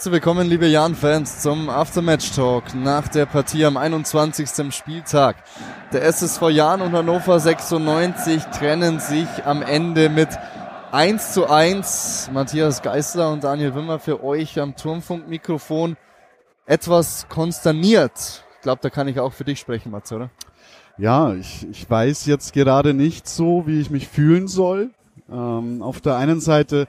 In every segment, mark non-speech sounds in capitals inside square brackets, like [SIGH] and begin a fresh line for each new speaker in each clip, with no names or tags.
Herzlich willkommen, liebe Jan-Fans, zum Aftermatch-Talk nach der Partie am 21. Spieltag. Der SSV Jan und Hannover 96 trennen sich am Ende mit 1 zu 1. Matthias Geisler und Daniel Wimmer für euch am Turmfunkmikrofon etwas konsterniert. Ich glaube, da kann ich auch für dich sprechen, Mats, oder?
Ja, ich, ich weiß jetzt gerade nicht so, wie ich mich fühlen soll. Ähm, auf der einen Seite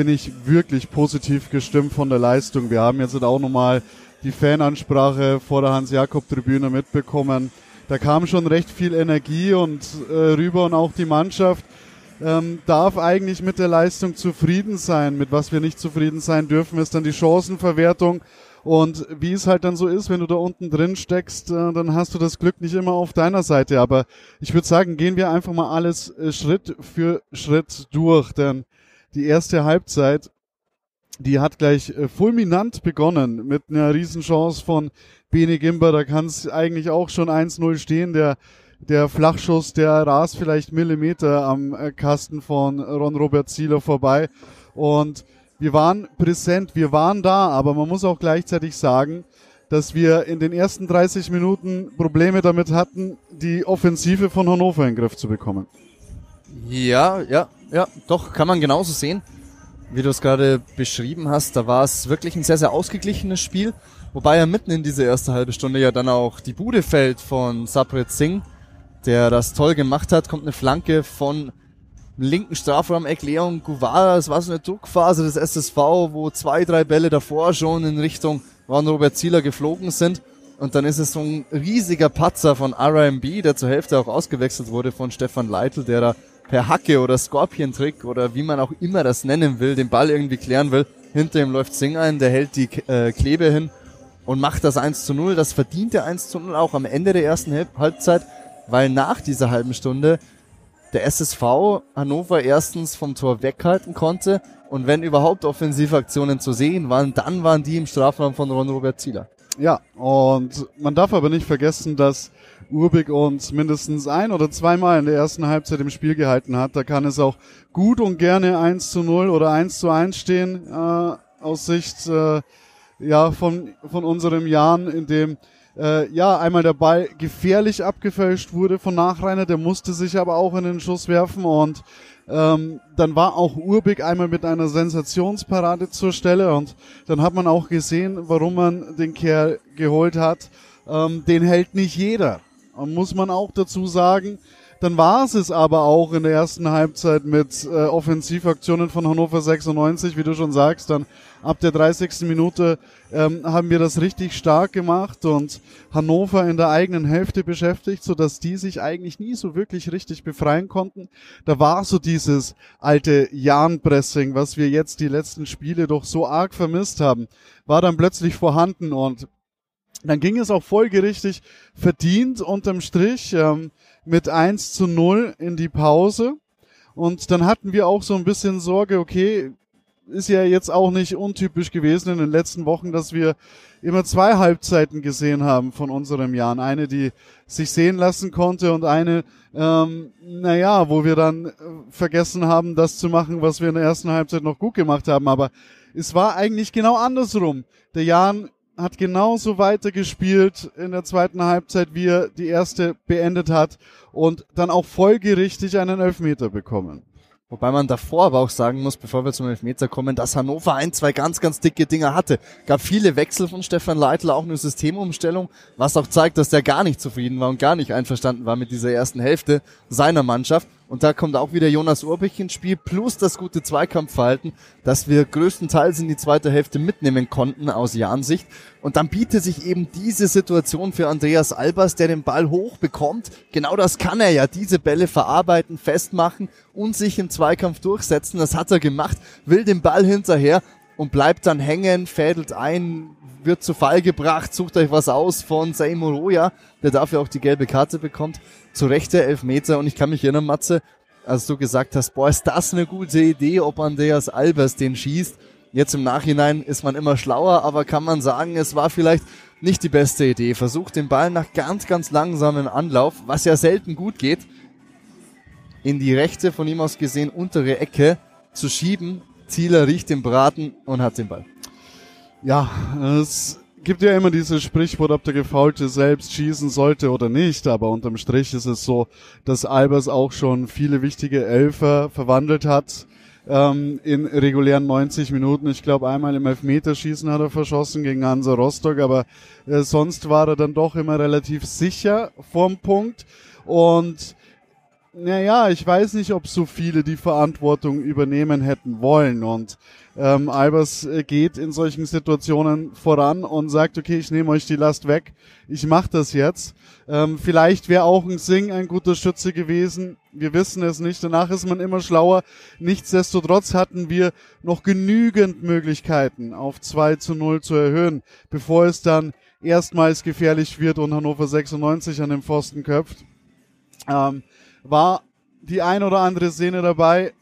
bin ich wirklich positiv gestimmt von der Leistung. Wir haben jetzt auch nochmal die Fanansprache vor der Hans-Jakob-Tribüne mitbekommen. Da kam schon recht viel Energie und äh, rüber und auch die Mannschaft ähm, darf eigentlich mit der Leistung zufrieden sein. Mit was wir nicht zufrieden sein dürfen, ist dann die Chancenverwertung. Und wie es halt dann so ist, wenn du da unten drin steckst, äh, dann hast du das Glück nicht immer auf deiner Seite. Aber ich würde sagen, gehen wir einfach mal alles äh, Schritt für Schritt durch. Denn die erste Halbzeit, die hat gleich äh, fulminant begonnen mit einer Riesenchance von Bene Gimber. Da kann es eigentlich auch schon 1-0 stehen. Der, der Flachschuss, der rast vielleicht Millimeter am äh, Kasten von Ron Robert Zieler vorbei. Und wir waren präsent, wir waren da, aber man muss auch gleichzeitig sagen, dass wir in den ersten 30 Minuten Probleme damit hatten, die Offensive von Hannover in den Griff zu bekommen.
Ja, ja, ja, doch, kann man genauso sehen. Wie du es gerade beschrieben hast, da war es wirklich ein sehr, sehr ausgeglichenes Spiel. Wobei ja mitten in diese erste halbe Stunde ja dann auch die Bude fällt von Sapret Singh, der das toll gemacht hat. Kommt eine Flanke von linken Strafraum-Eck Leon Guvara. Das war so eine Druckphase des SSV, wo zwei, drei Bälle davor schon in Richtung Ron Robert Zieler geflogen sind. Und dann ist es so ein riesiger Patzer von RMB, der zur Hälfte auch ausgewechselt wurde von Stefan Leitl, der da per Hacke oder Scorpion-Trick oder wie man auch immer das nennen will, den Ball irgendwie klären will. Hinter ihm läuft Sing ein, der hält die äh, Klebe hin und macht das 1 zu 0. Das verdient der 1 zu 0 auch am Ende der ersten Halbzeit, weil nach dieser halben Stunde der SSV Hannover erstens vom Tor weghalten konnte und wenn überhaupt Offensivaktionen zu sehen waren, dann waren die im Strafraum von Ron Robert Zieler.
Ja, und man darf aber nicht vergessen, dass Urbig uns mindestens ein oder zweimal in der ersten Halbzeit im Spiel gehalten hat. Da kann es auch gut und gerne 1 zu 0 oder 1 zu 1 stehen, äh, aus Sicht äh, ja, von, von unserem Jahren, in dem äh, ja einmal der Ball gefährlich abgefälscht wurde von Nachreiner, der musste sich aber auch in den Schuss werfen und ähm, dann war auch Urbig einmal mit einer Sensationsparade zur Stelle und dann hat man auch gesehen, warum man den Kerl geholt hat. Ähm, den hält nicht jeder muss man auch dazu sagen. Dann war es es aber auch in der ersten Halbzeit mit äh, Offensivaktionen von Hannover 96, wie du schon sagst. Dann ab der 30. Minute ähm, haben wir das richtig stark gemacht und Hannover in der eigenen Hälfte beschäftigt, so dass die sich eigentlich nie so wirklich richtig befreien konnten. Da war so dieses alte Jahn-Pressing, was wir jetzt die letzten Spiele doch so arg vermisst haben, war dann plötzlich vorhanden und dann ging es auch folgerichtig verdient unterm Strich ähm, mit 1 zu 0 in die Pause. Und dann hatten wir auch so ein bisschen Sorge, okay, ist ja jetzt auch nicht untypisch gewesen in den letzten Wochen, dass wir immer zwei Halbzeiten gesehen haben von unserem Jahr. Eine, die sich sehen lassen konnte und eine, ähm, naja, wo wir dann äh, vergessen haben, das zu machen, was wir in der ersten Halbzeit noch gut gemacht haben. Aber es war eigentlich genau andersrum. Der Jan hat genauso weitergespielt in der zweiten Halbzeit, wie er die erste beendet hat und dann auch folgerichtig einen Elfmeter bekommen.
Wobei man davor aber auch sagen muss, bevor wir zum Elfmeter kommen, dass Hannover ein, zwei ganz, ganz dicke Dinger hatte. Gab viele Wechsel von Stefan Leitl, auch eine Systemumstellung, was auch zeigt, dass der gar nicht zufrieden war und gar nicht einverstanden war mit dieser ersten Hälfte seiner Mannschaft. Und da kommt auch wieder Jonas Urbich ins Spiel, plus das gute Zweikampfverhalten, das wir größtenteils in die zweite Hälfte mitnehmen konnten aus Jahrensicht. Und dann bietet sich eben diese Situation für Andreas Albers, der den Ball hoch bekommt. Genau das kann er ja, diese Bälle verarbeiten, festmachen und sich im Zweikampf durchsetzen. Das hat er gemacht, will den Ball hinterher und bleibt dann hängen, fädelt ein, wird zu Fall gebracht, sucht euch was aus von Seymour Roya, der dafür auch die gelbe Karte bekommt. Zu Recht der Elfmeter und ich kann mich erinnern, Matze, als du gesagt hast, boah, ist das eine gute Idee, ob Andreas Albers den schießt. Jetzt im Nachhinein ist man immer schlauer, aber kann man sagen, es war vielleicht nicht die beste Idee. Versucht den Ball nach ganz, ganz langsamen Anlauf, was ja selten gut geht, in die rechte, von ihm aus gesehen, untere Ecke zu schieben. Zieler riecht den Braten und hat den Ball.
Ja, es gibt ja immer dieses Sprichwort, ob der Gefaulte selbst schießen sollte oder nicht, aber unterm Strich ist es so, dass Albers auch schon viele wichtige Elfer verwandelt hat ähm, in regulären 90 Minuten. Ich glaube, einmal im Elfmeterschießen hat er verschossen gegen Hansa Rostock, aber äh, sonst war er dann doch immer relativ sicher vorm Punkt und naja, ich weiß nicht, ob so viele die Verantwortung übernehmen hätten wollen. Und ähm, Albers äh, geht in solchen Situationen voran und sagt, okay, ich nehme euch die Last weg, ich mache das jetzt. Ähm, vielleicht wäre auch ein Sing ein guter Schütze gewesen. Wir wissen es nicht. Danach ist man immer schlauer. Nichtsdestotrotz hatten wir noch genügend Möglichkeiten, auf 2 zu 0 zu erhöhen, bevor es dann erstmals gefährlich wird und Hannover 96 an den Pfosten köpft. Ähm, war die ein oder andere Szene dabei,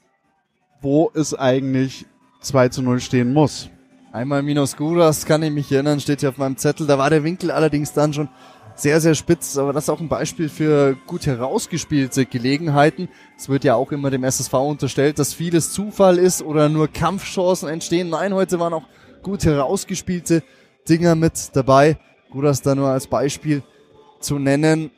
wo es eigentlich 2 zu 0 stehen muss.
Einmal Minos Guras, kann ich mich erinnern, steht hier auf meinem Zettel. Da war der Winkel allerdings dann schon sehr, sehr spitz, aber das ist auch ein Beispiel für gut herausgespielte Gelegenheiten. Es wird ja auch immer dem SSV unterstellt, dass vieles Zufall ist oder nur Kampfchancen entstehen. Nein, heute waren auch gut herausgespielte Dinger mit dabei. Guras da nur als Beispiel zu nennen.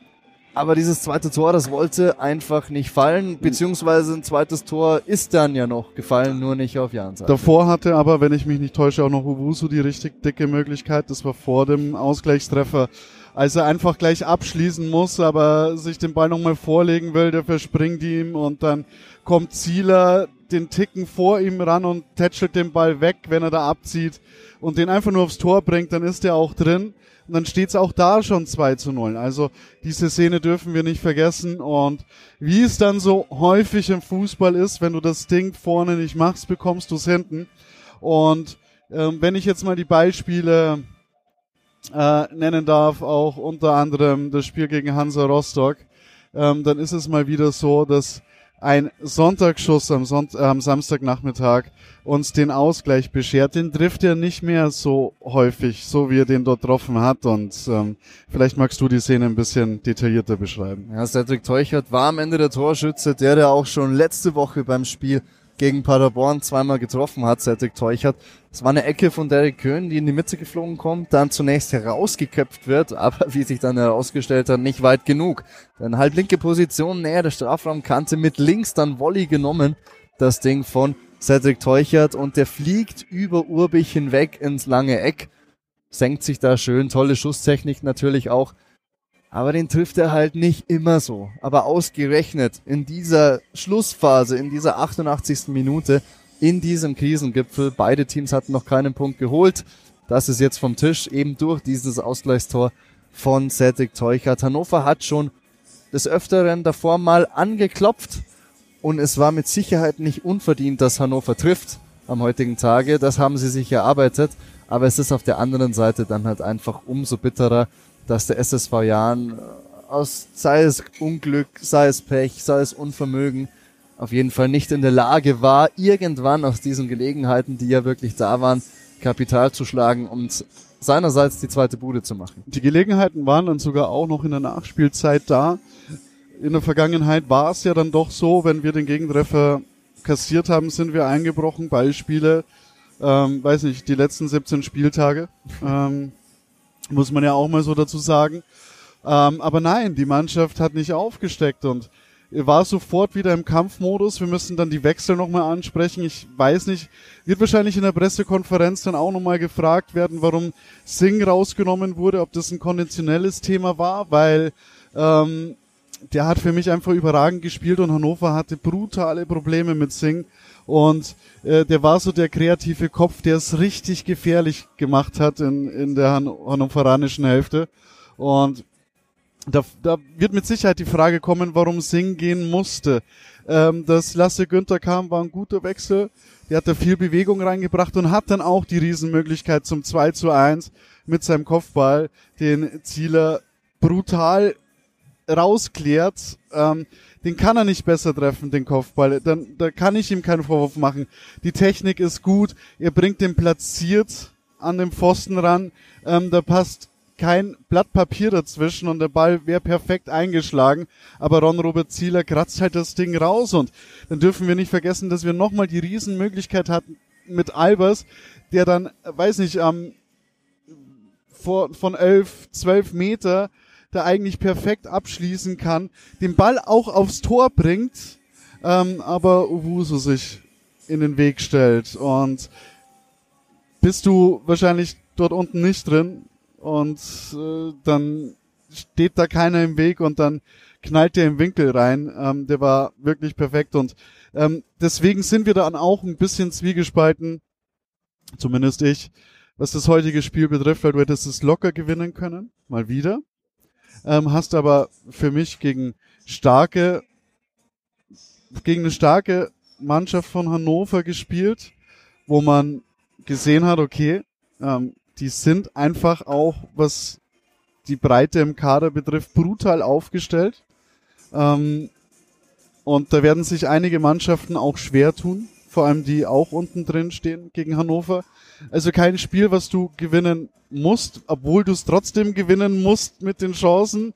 Aber dieses zweite Tor, das wollte einfach nicht fallen, beziehungsweise ein zweites Tor ist dann ja noch gefallen, nur nicht auf Jans
Davor hatte aber, wenn ich mich nicht täusche, auch noch Uwusu die richtig dicke Möglichkeit. Das war vor dem Ausgleichstreffer. Als er einfach gleich abschließen muss, aber sich den Ball nochmal vorlegen will, der verspringt ihm und dann kommt Zieler den Ticken vor ihm ran und tätschelt den Ball weg, wenn er da abzieht und den einfach nur aufs Tor bringt, dann ist er auch drin. Und dann steht es auch da schon 2 zu 0. Also diese Szene dürfen wir nicht vergessen. Und wie es dann so häufig im Fußball ist, wenn du das Ding vorne nicht machst, bekommst du es hinten. Und ähm, wenn ich jetzt mal die Beispiele äh, nennen darf, auch unter anderem das Spiel gegen Hansa Rostock, ähm, dann ist es mal wieder so, dass ein Sonntagsschuss am, Sonnt am Samstagnachmittag uns den Ausgleich beschert. Den trifft er nicht mehr so häufig, so wie er den dort getroffen hat. Und ähm, vielleicht magst du die Szene ein bisschen detaillierter beschreiben.
Ja, Cedric Teuchert war am Ende der Torschütze, der der auch schon letzte Woche beim Spiel gegen Paderborn zweimal getroffen hat, Cedric Teuchert. Es war eine Ecke von Derek Köhn, die in die Mitte geflogen kommt, dann zunächst herausgeköpft wird, [LAUGHS] aber wie sich dann herausgestellt hat, nicht weit genug. Denn halblinke Position näher der Strafraumkante mit links dann Volley genommen, das Ding von Cedric Teuchert und der fliegt über Urbich hinweg ins lange Eck, senkt sich da schön, tolle Schusstechnik natürlich auch. Aber den trifft er halt nicht immer so. Aber ausgerechnet in dieser Schlussphase, in dieser 88. Minute, in diesem Krisengipfel, beide Teams hatten noch keinen Punkt geholt. Das ist jetzt vom Tisch, eben durch dieses Ausgleichstor von Cedric Teuchert. Hannover hat schon des Öfteren davor mal angeklopft und es war mit Sicherheit nicht unverdient, dass Hannover trifft am heutigen Tage. Das haben sie sich erarbeitet. Aber es ist auf der anderen Seite dann halt einfach umso bitterer, dass der SSV Jahren äh, aus, sei es Unglück, sei es Pech, sei es Unvermögen, auf jeden Fall nicht in der Lage war, irgendwann aus diesen Gelegenheiten, die ja wirklich da waren, Kapital zu schlagen und seinerseits die zweite Bude zu machen.
Die Gelegenheiten waren dann sogar auch noch in der Nachspielzeit da. In der Vergangenheit war es ja dann doch so, wenn wir den Gegentreffer kassiert haben, sind wir eingebrochen. Beispiele, ähm, weiß nicht, die letzten 17 Spieltage. Ähm, muss man ja auch mal so dazu sagen. Ähm, aber nein, die Mannschaft hat nicht aufgesteckt und war sofort wieder im Kampfmodus. Wir müssen dann die Wechsel nochmal ansprechen. Ich weiß nicht, wird wahrscheinlich in der Pressekonferenz dann auch nochmal gefragt werden, warum Singh rausgenommen wurde, ob das ein konventionelles Thema war, weil ähm, der hat für mich einfach überragend gespielt und Hannover hatte brutale Probleme mit Singh. Und äh, der war so der kreative Kopf, der es richtig gefährlich gemacht hat in, in der Han hannoveranischen Hälfte. Und da, da wird mit Sicherheit die Frage kommen, warum Singh gehen musste. Ähm, dass Lasse Günther kam, war ein guter Wechsel. Der hat da viel Bewegung reingebracht und hat dann auch die Riesenmöglichkeit zum 2 zu 1 mit seinem Kopfball den Zieler brutal rausklärt. Ähm, den kann er nicht besser treffen, den Kopfball. Dann, da kann ich ihm keinen Vorwurf machen. Die Technik ist gut, er bringt den platziert an den Pfosten ran. Ähm, da passt kein Blatt Papier dazwischen und der Ball wäre perfekt eingeschlagen. Aber Ron-Robert Zieler kratzt halt das Ding raus und dann dürfen wir nicht vergessen, dass wir nochmal die Riesenmöglichkeit hatten mit Albers, der dann, weiß nicht, am vor, von elf, zwölf Meter, der eigentlich perfekt abschließen kann, den Ball auch aufs Tor bringt, ähm, aber Uwuso sich in den Weg stellt. Und bist du wahrscheinlich dort unten nicht drin und äh, dann steht da keiner im Weg und dann knallt der im Winkel rein. Ähm, der war wirklich perfekt und ähm, deswegen sind wir dann auch ein bisschen zwiegespalten, zumindest ich, was das heutige Spiel betrifft, weil du hättest es locker gewinnen können, mal wieder. Ähm, hast aber für mich gegen starke, gegen eine starke Mannschaft von Hannover gespielt, wo man gesehen hat, okay, ähm, die sind einfach auch, was die Breite im Kader betrifft, brutal aufgestellt. Ähm, und da werden sich einige Mannschaften auch schwer tun, vor allem die auch unten drin stehen gegen Hannover. Also kein Spiel, was du gewinnen musst, obwohl du es trotzdem gewinnen musst mit den Chancen,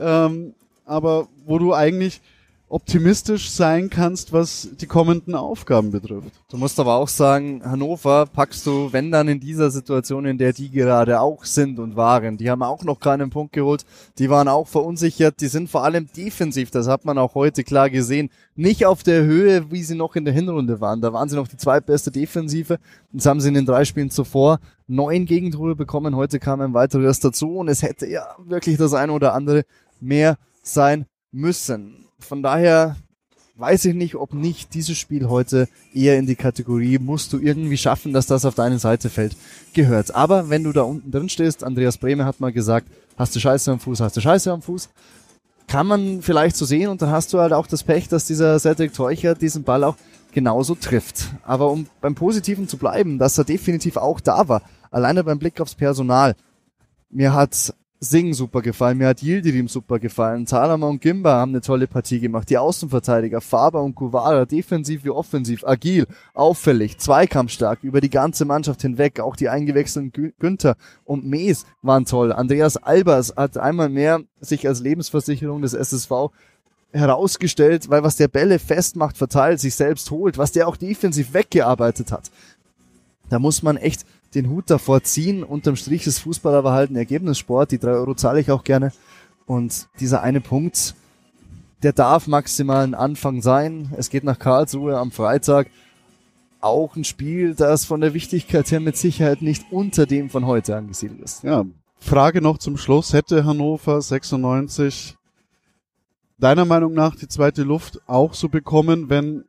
ähm, aber wo du eigentlich optimistisch sein kannst, was die kommenden Aufgaben betrifft.
Du musst aber auch sagen, Hannover packst du, wenn dann in dieser Situation, in der die gerade auch sind und waren. Die haben auch noch keinen Punkt geholt. Die waren auch verunsichert. Die sind vor allem defensiv, das hat man auch heute klar gesehen, nicht auf der Höhe, wie sie noch in der Hinrunde waren. Da waren sie noch die zweitbeste Defensive. Jetzt haben sie in den drei Spielen zuvor neun Gegentore bekommen. Heute kam ein weiteres dazu und es hätte ja wirklich das eine oder andere mehr sein müssen von daher weiß ich nicht, ob nicht dieses Spiel heute eher in die Kategorie musst du irgendwie schaffen, dass das auf deine Seite fällt, gehört. Aber wenn du da unten drin stehst, Andreas Brehme hat mal gesagt, hast du Scheiße am Fuß, hast du Scheiße am Fuß, kann man vielleicht so sehen und dann hast du halt auch das Pech, dass dieser Cedric Teucher diesen Ball auch genauso trifft. Aber um beim Positiven zu bleiben, dass er definitiv auch da war, alleine beim Blick aufs Personal, mir hat Sing super gefallen, mir hat Yildirim super gefallen, Salama und Gimba haben eine tolle Partie gemacht, die Außenverteidiger, Faber und Kuvara, defensiv wie offensiv, agil, auffällig, zweikampfstark, über die ganze Mannschaft hinweg, auch die eingewechselten Günther und Mees waren toll, Andreas Albers hat einmal mehr sich als Lebensversicherung des SSV herausgestellt, weil was der Bälle festmacht, verteilt, sich selbst holt, was der auch defensiv weggearbeitet hat. Da muss man echt den Hut davor ziehen. Unterm Strich ist Fußball aber halt ein Ergebnissport. Die drei Euro zahle ich auch gerne. Und dieser eine Punkt, der darf maximal ein Anfang sein. Es geht nach Karlsruhe am Freitag. Auch ein Spiel, das von der Wichtigkeit her mit Sicherheit nicht unter dem von heute angesiedelt ist.
Ja, Frage noch zum Schluss. Hätte Hannover 96 deiner Meinung nach die zweite Luft auch so bekommen, wenn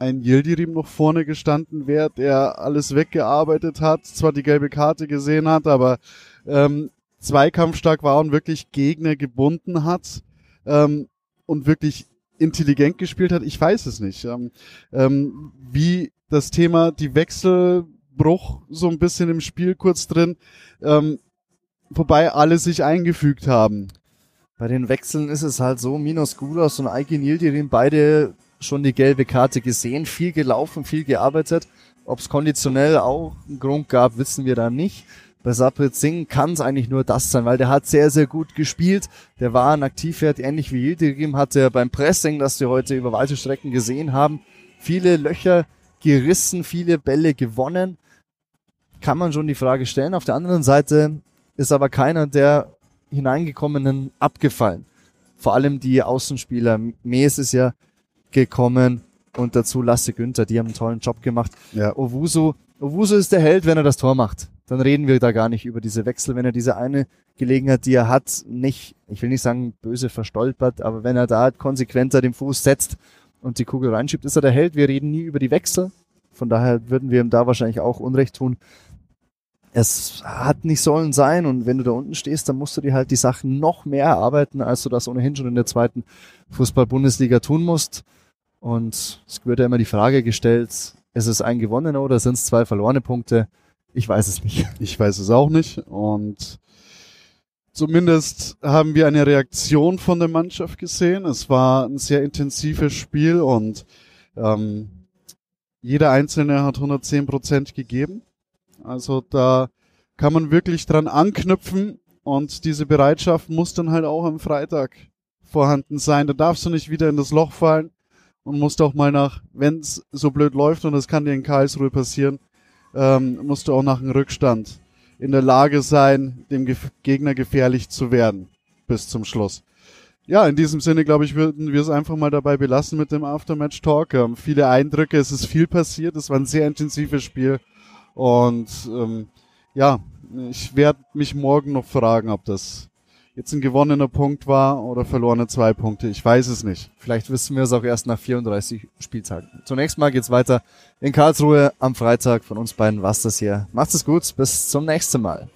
ein Yildirim noch vorne gestanden wäre, der alles weggearbeitet hat, zwar die gelbe Karte gesehen hat, aber ähm, zweikampfstark war und wirklich Gegner gebunden hat ähm, und wirklich intelligent gespielt hat. Ich weiß es nicht. Ähm, ähm, wie das Thema die Wechselbruch so ein bisschen im Spiel kurz drin, ähm, wobei alle sich eingefügt haben.
Bei den Wechseln ist es halt so, Minos Gudas und Aikin Yildirim beide schon die gelbe Karte gesehen, viel gelaufen, viel gearbeitet. Ob es konditionell auch einen Grund gab, wissen wir da nicht. Bei Saprit Singh kann es eigentlich nur das sein, weil der hat sehr, sehr gut gespielt. Der war ein Aktivwert, ähnlich wie Yildirim, hatte er beim Pressing, das wir heute über weite Strecken gesehen haben, viele Löcher gerissen, viele Bälle gewonnen. Kann man schon die Frage stellen. Auf der anderen Seite ist aber keiner der hineingekommenen abgefallen. Vor allem die Außenspieler. Mees ist ja gekommen und dazu Lasse Günther, die haben einen tollen Job gemacht. Ja. Owusu, Owusu ist der Held, wenn er das Tor macht. Dann reden wir da gar nicht über diese Wechsel, wenn er diese eine Gelegenheit, die er hat, nicht, ich will nicht sagen böse verstolpert, aber wenn er da konsequenter den Fuß setzt und die Kugel reinschiebt, ist er der Held. Wir reden nie über die Wechsel. Von daher würden wir ihm da wahrscheinlich auch Unrecht tun. Es hat nicht sollen sein und wenn du da unten stehst, dann musst du dir halt die Sachen noch mehr erarbeiten, als du das ohnehin schon in der zweiten Fußball-Bundesliga tun musst. Und es wird ja immer die Frage gestellt, ist es ein gewonnener oder sind es zwei verlorene Punkte? Ich weiß es nicht.
Ich weiß es auch nicht. Und zumindest haben wir eine Reaktion von der Mannschaft gesehen. Es war ein sehr intensives Spiel und ähm, jeder Einzelne hat 110 Prozent gegeben. Also da kann man wirklich dran anknüpfen und diese Bereitschaft muss dann halt auch am Freitag vorhanden sein. Da darfst du nicht wieder in das Loch fallen und musst auch mal nach, wenn es so blöd läuft und das kann dir in Karlsruhe passieren, ähm, musst du auch nach einem Rückstand in der Lage sein, dem Gef Gegner gefährlich zu werden bis zum Schluss. Ja, in diesem Sinne, glaube ich, würden wir es einfach mal dabei belassen mit dem Aftermatch-Talk. Ähm, viele Eindrücke, es ist viel passiert, es war ein sehr intensives Spiel. Und ähm, ja, ich werde mich morgen noch fragen, ob das jetzt ein gewonnener Punkt war oder verlorene zwei Punkte. Ich weiß es nicht.
Vielleicht wissen wir es auch erst nach 34 Spieltagen. Zunächst mal geht's weiter in Karlsruhe am Freitag. Von uns beiden war's das hier. Macht es gut. Bis zum nächsten Mal.